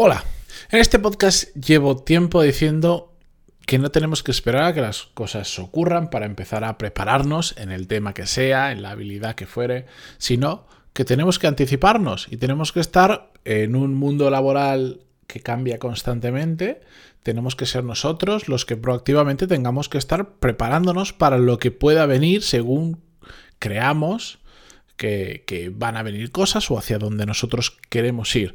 Hola, en este podcast llevo tiempo diciendo que no tenemos que esperar a que las cosas ocurran para empezar a prepararnos en el tema que sea, en la habilidad que fuere, sino que tenemos que anticiparnos y tenemos que estar en un mundo laboral que cambia constantemente, tenemos que ser nosotros los que proactivamente tengamos que estar preparándonos para lo que pueda venir según creamos que, van a venir cosas o hacia donde nosotros queremos ir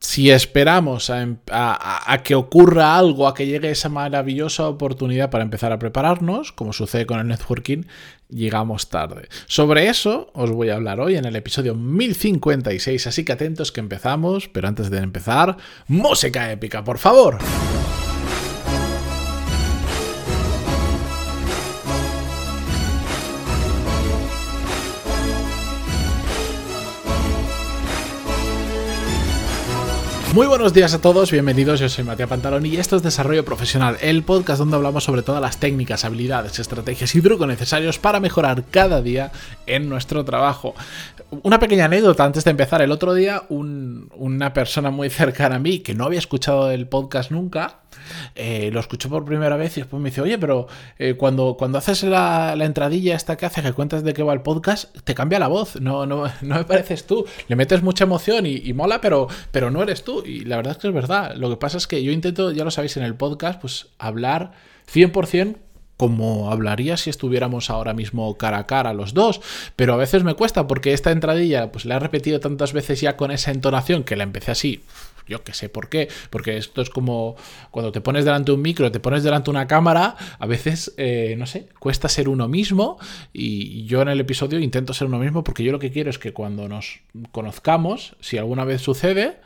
si esperamos em, a, que ocurra algo, a que llegue esa maravillosa oportunidad para empezar a prepararnos, como sucede con el networking, llegamos tarde. Sobre eso os voy a hablar hoy en el episodio 1056, así que atentos que empezamos, pero antes de empezar, música épica, por favor. Muy buenos días a todos, bienvenidos, yo soy Matías Pantalón y esto es Desarrollo Profesional, el podcast donde hablamos sobre todas las técnicas, habilidades, estrategias y trucos necesarios para mejorar cada día en nuestro trabajo. Una pequeña anécdota antes de empezar, el otro día una persona muy cercana a mí que no había escuchado el podcast nunca, eh, lo escuchó por primera vez y después me dice, oye, pero eh, cuando, cuando haces la, entradilla esta que hace, que cuentas de qué va el podcast, te cambia la voz, no, no, no me pareces tú, le metes mucha emoción y, mola, pero, pero no eres tú. Y la verdad es que es verdad. Lo que pasa es que yo intento, ya lo sabéis en el podcast, pues hablar 100% como hablaría si estuviéramos ahora mismo cara a cara los dos, pero a veces me cuesta porque esta entradilla pues la he repetido tantas veces ya con esa entonación que la empecé así yo que sé por qué, porque esto es como cuando te pones delante de un micro, te pones delante de una cámara, a veces, eh, no sé, cuesta ser uno mismo y yo en el episodio intento ser uno mismo porque yo lo que quiero es que cuando nos conozcamos, si alguna vez sucede,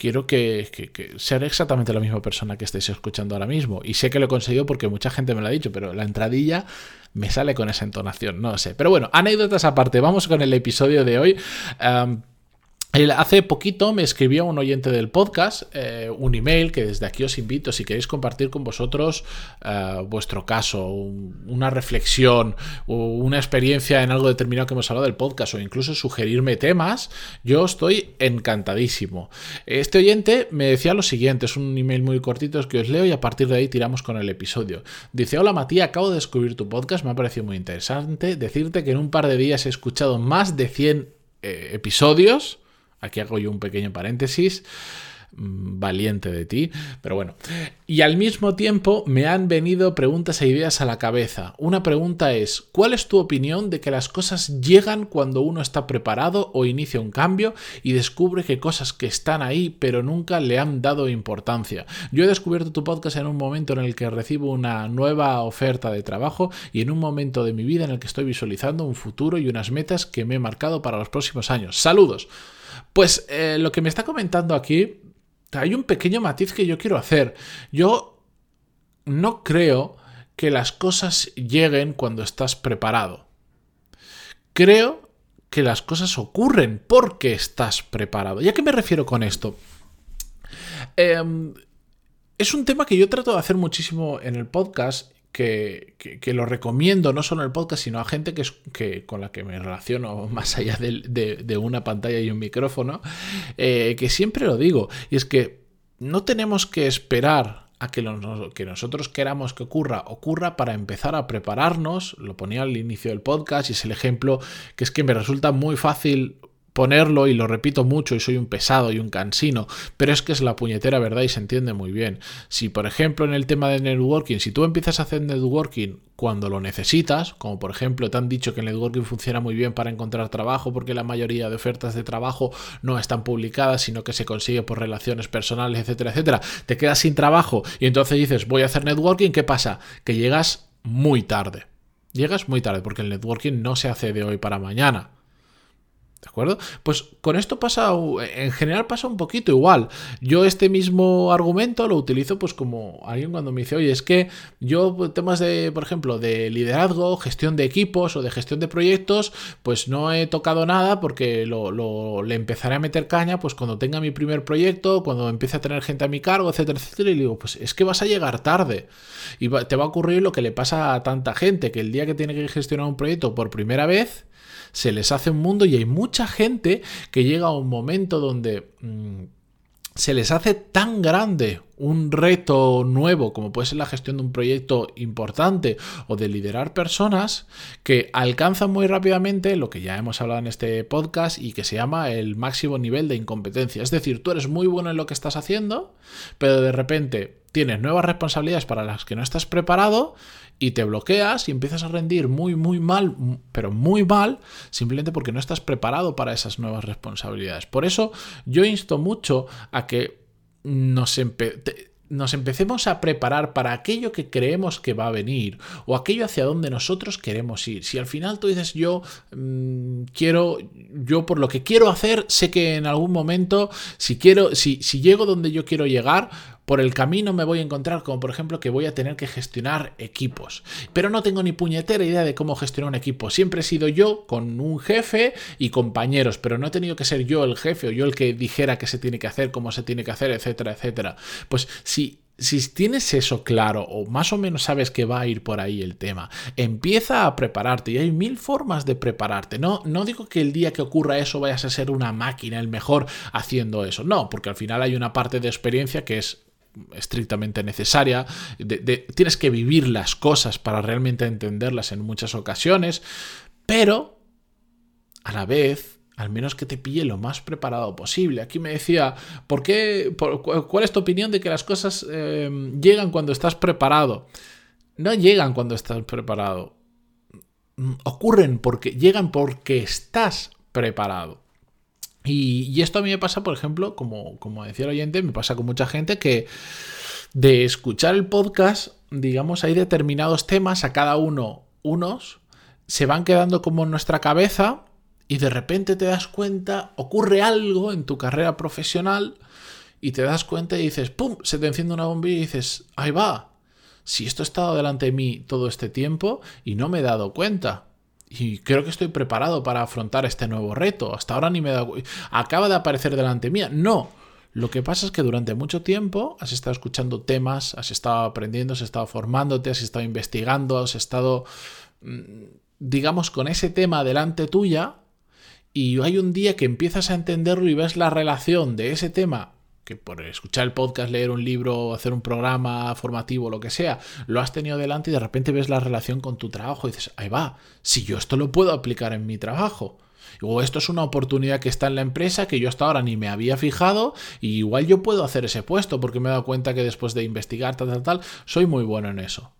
quiero que, que, ser exactamente la misma persona que estéis escuchando ahora mismo. Y sé que lo he conseguido porque mucha gente me lo ha dicho, pero la entradilla me sale con esa entonación, no sé. Pero bueno, anécdotas aparte, vamos con el episodio de hoy. Hace poquito me escribió un oyente del podcast eh, un email que desde aquí os invito si queréis compartir con vosotros eh, vuestro caso, una reflexión, una experiencia en algo determinado que hemos hablado del podcast o incluso sugerirme temas, yo estoy encantadísimo. Este oyente me decía lo siguiente, es un email muy cortito que os leo y a partir de ahí tiramos con el episodio. Dice, hola Matías, acabo de descubrir tu podcast, me ha parecido muy interesante decirte que en un par de días he escuchado más de 100 eh, episodios Aquí hago yo un pequeño paréntesis mm, valiente de ti, pero bueno. Y al mismo tiempo me han venido preguntas e ideas a la cabeza. Una pregunta es, ¿cuál es tu opinión de que las cosas llegan cuando uno está preparado o inicia un cambio y descubre que cosas que están ahí pero nunca le han dado importancia? Yo he descubierto tu podcast en un momento en el que recibo una nueva oferta de trabajo y en un momento de mi vida en el que estoy visualizando un futuro y unas metas que me he marcado para los próximos años. Saludos. Pues eh, lo que me está comentando aquí, hay un pequeño matiz que yo quiero hacer. Yo no creo que las cosas lleguen cuando estás preparado. Creo que las cosas ocurren porque estás preparado. ¿Y a qué me refiero con esto? Em, es un tema que yo trato de hacer muchísimo en el podcast que, lo recomiendo no solo en el podcast, sino a gente que, que con la que me relaciono más allá de, una pantalla y un micrófono, eh, que siempre lo digo, y es que no tenemos que esperar a que que nosotros queramos que ocurra, ocurra para empezar a prepararnos, lo ponía al inicio del podcast y es el ejemplo que es que me resulta muy fácil ponerlo y lo repito mucho y soy un pesado y un cansino, pero es que es la puñetera verdad y se entiende muy bien. Si por ejemplo en el tema de networking, si tú empiezas a hacer networking cuando lo necesitas, como por ejemplo te han dicho que el networking funciona muy bien para encontrar trabajo porque la mayoría de ofertas de trabajo no están publicadas, sino que se consigue por relaciones personales, etcétera, etcétera, te quedas sin trabajo y entonces dices voy a hacer networking, ¿qué pasa? Que llegas muy tarde. Llegas muy tarde porque el networking no se hace de hoy para mañana. ¿De acuerdo? Pues con esto pasa, en general pasa un poquito igual. Yo este mismo argumento lo utilizo pues como alguien cuando me dice, oye, es que yo pues, temas de, por ejemplo, de liderazgo, gestión de equipos o de gestión de proyectos, pues no he tocado nada porque lo, le empezaré a meter caña pues cuando tenga mi primer proyecto, cuando empiece a tener gente a mi cargo, etcétera, etcétera. Y digo, pues es que vas a llegar tarde. Y te va a ocurrir lo que le pasa a tanta gente, que el día que tiene que gestionar un proyecto por primera vez, se les hace un mundo y hay mucha gente que llega a un momento donde... Mm, se les hace tan grande un reto nuevo como puede ser la gestión de un proyecto importante o de liderar personas que alcanzan muy rápidamente lo que ya hemos hablado en este podcast y que se llama el máximo nivel de incompetencia. Es decir, tú eres muy bueno en lo que estás haciendo, pero de repente tienes nuevas responsabilidades para las que no estás preparado y te bloqueas y empiezas a rendir muy, muy mal, pero muy mal, simplemente porque no estás preparado para esas nuevas responsabilidades. Por eso yo insto mucho a que nos, nos empecemos a preparar para aquello que creemos que va a venir o aquello hacia donde nosotros queremos ir. Si al final tú dices yo mm, quiero, yo por lo que quiero hacer, sé que en algún momento, si quiero, si, si llego donde yo quiero llegar, por el camino me voy a encontrar como por ejemplo que voy a tener que gestionar equipos. Pero no tengo ni puñetera idea de cómo gestionar un equipo. Siempre he sido yo con un jefe y compañeros, pero no he tenido que ser yo el jefe o yo el que dijera qué se tiene que hacer, cómo se tiene que hacer, etcétera, etcétera. Pues si si tienes eso claro o más o menos sabes que va a ir por ahí el tema, empieza a prepararte y hay mil formas de prepararte. No, no digo que el día que ocurra eso vayas a ser una máquina, el mejor haciendo eso. No, porque al final hay una parte de experiencia que es estrictamente necesaria, tienes que vivir las cosas para realmente entenderlas en muchas ocasiones, pero a la vez al menos que te pille lo más preparado posible. Aquí me decía, ¿por qué, ¿cuál es tu opinión de que las cosas em, llegan cuando estás preparado? No llegan cuando estás preparado. Mm, ocurren porque llegan porque estás preparado. Y, esto a mí me pasa, por ejemplo, como, como decía el oyente, me pasa con mucha gente que de escuchar el podcast, digamos, hay determinados temas, a cada uno unos, se van quedando como en nuestra cabeza y de repente te das cuenta, ocurre algo en tu carrera profesional y te das cuenta y dices, ¡pum!, se te enciende una bombilla y dices, ahí va, si esto ha estado delante de mí todo este tiempo y no me he dado cuenta y creo que estoy preparado para afrontar este nuevo reto. Hasta ahora ni me da... Acaba de aparecer delante mía. No. Lo que pasa es que durante mucho tiempo has estado escuchando temas, has estado aprendiendo, has estado formándote, has estado investigando, has estado, mm, digamos, con ese tema delante tuya y hay un día que empiezas a entenderlo y ves la relación de ese tema que por escuchar el podcast, leer un libro, hacer un programa formativo, lo que sea, lo has tenido delante y de repente ves la relación con tu trabajo y dices, ahí va, si yo esto lo puedo aplicar en mi trabajo. O esto es una oportunidad que está en la empresa que yo hasta ahora ni me había fijado y igual yo puedo hacer ese puesto porque me he dado cuenta que después de investigar tal, tal, tal, soy muy bueno en eso.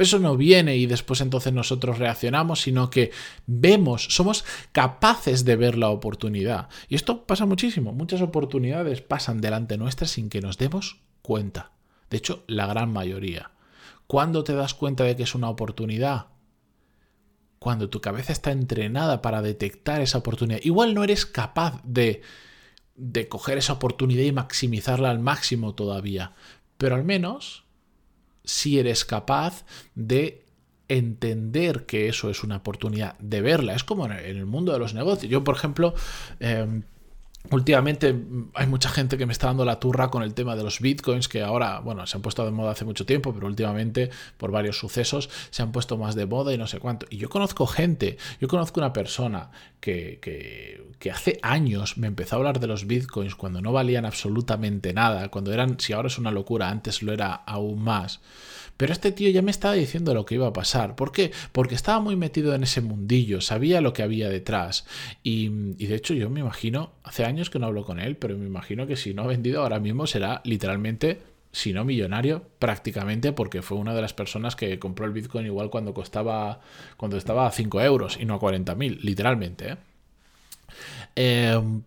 Eso no viene y después entonces nosotros reaccionamos, sino que vemos, somos capaces de ver la oportunidad. Y esto pasa muchísimo. Muchas oportunidades pasan delante nuestra sin que nos demos cuenta. De hecho, la gran mayoría. ¿Cuándo te das cuenta de que es una oportunidad? Cuando tu cabeza está entrenada para detectar esa oportunidad. Igual no eres capaz de, de coger esa oportunidad y maximizarla al máximo todavía. Pero al menos si eres capaz de entender que eso es una oportunidad, de verla. Es como en el mundo de los negocios. Yo, por ejemplo, em, Últimamente hay mucha gente que me está dando la turra con el tema de los bitcoins, que ahora, bueno, se han puesto de moda hace mucho tiempo, pero últimamente, por varios sucesos, se han puesto más de moda y no sé cuánto. Y yo conozco gente, yo conozco una persona que, que, hace años me empezó a hablar de los bitcoins cuando no valían absolutamente nada, cuando eran, si ahora es una locura, antes lo era aún más. Pero este tío ya me estaba diciendo lo que iba a pasar. ¿Por qué? Porque estaba muy metido en ese mundillo, sabía lo que había detrás. Y, de hecho yo me imagino, hace años que no hablo con él, pero me imagino que si no ha vendido ahora mismo será literalmente si no millonario, prácticamente, porque fue una de las personas que compró el Bitcoin igual cuando costaba, cuando estaba a 5 euros y no a 40.000, literalmente. ¿eh? Em,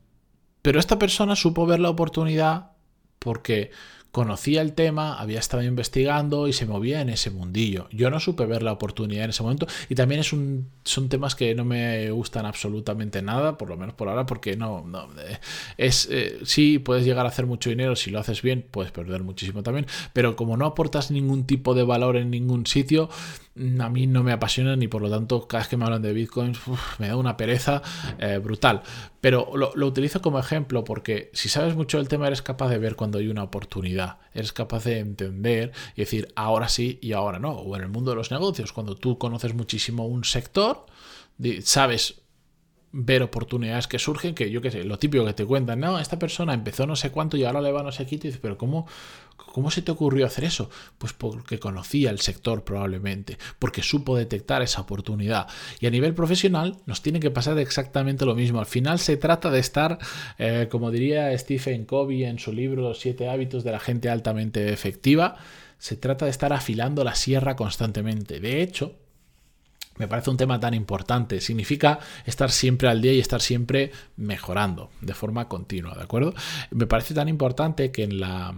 pero esta persona supo ver la oportunidad porque conocía el tema, había estado investigando y se movía en ese mundillo. Yo no supe ver la oportunidad en ese momento y también es un, son temas que no me gustan absolutamente nada, por lo menos por ahora, porque no, no eh, es eh, sí puedes llegar a hacer mucho dinero si lo haces bien, puedes perder muchísimo también, pero como no aportas ningún tipo de valor en ningún sitio, a mí no me apasiona ni por lo tanto cada vez que me hablan de bitcoins me da una pereza eh, brutal. Pero lo, lo, utilizo como ejemplo porque si sabes mucho del tema eres capaz de ver cuando hay una oportunidad, eres capaz de entender y decir ahora sí y ahora no. O en el mundo de los negocios, cuando tú conoces muchísimo un sector, sabes ver oportunidades que surgen, que yo qué sé, lo típico que te cuentan, no, esta persona empezó no sé cuánto y ahora le va no sé qué, y dices, pero ¿cómo, ¿cómo se te ocurrió hacer eso? Pues porque conocía el sector probablemente, porque supo detectar esa oportunidad. Y a nivel profesional nos tiene que pasar exactamente lo mismo. Al final se trata de estar, eh, como diría Stephen Covey en su libro Los siete hábitos de la gente altamente efectiva, se trata de estar afilando la sierra constantemente. De hecho, me parece un tema tan importante. Significa estar siempre al día y estar siempre mejorando de forma continua, ¿de acuerdo? Me parece tan importante que en la,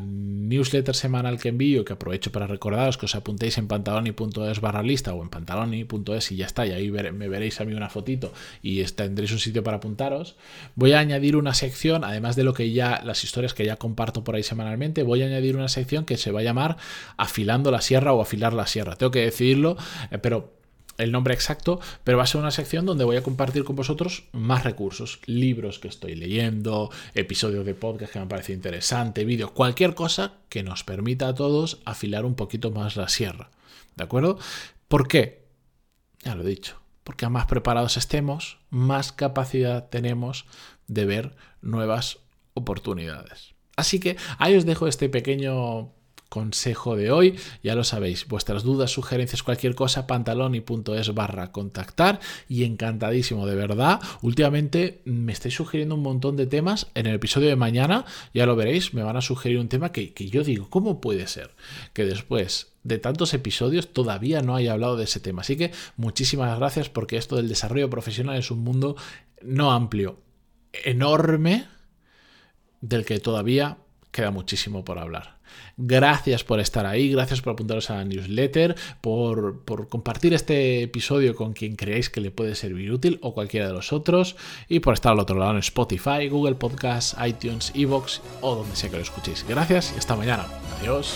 newsletter semanal que envío, que aprovecho para recordaros que os apuntéis en pantaloni.es barra lista o en pantaloni.es y ya está, y ahí me veréis a mí una fotito y tendréis un sitio para apuntaros. Voy a añadir una sección, además de lo que ya, las historias que ya comparto por ahí semanalmente, voy a añadir una sección que se va a llamar Afilando la Sierra o Afilar la Sierra. Tengo que decidirlo, eh, pero el nombre exacto, pero va a ser una sección donde voy a compartir con vosotros más recursos, libros que estoy leyendo, episodios de podcast que me parece interesante, vídeos, cualquier cosa que nos permita a todos afilar un poquito más la sierra. ¿De acuerdo? ¿Por qué? Ya lo he dicho. Porque a más preparados estemos, más capacidad tenemos de ver nuevas oportunidades. Así que ahí os dejo este pequeño consejo de hoy. Ya lo sabéis, vuestras dudas, sugerencias, cualquier cosa, pantaloni.es barra contactar y encantadísimo, de verdad. Últimamente me estáis sugiriendo un montón de temas. En el episodio de mañana, ya lo veréis, me van a sugerir un tema que, que yo digo, ¿cómo puede ser que después de tantos episodios todavía no haya hablado de ese tema? Así que muchísimas gracias porque esto del desarrollo profesional es un mundo no amplio, enorme, del que todavía queda muchísimo por hablar. Gracias por estar ahí, gracias por apuntaros a la newsletter, por, compartir este episodio con quien creáis que le puede servir útil o cualquiera de los otros, y por estar al otro lado en Spotify, Google Podcasts, iTunes, Evox o donde sea que lo escuchéis. Gracias y hasta mañana. Adiós.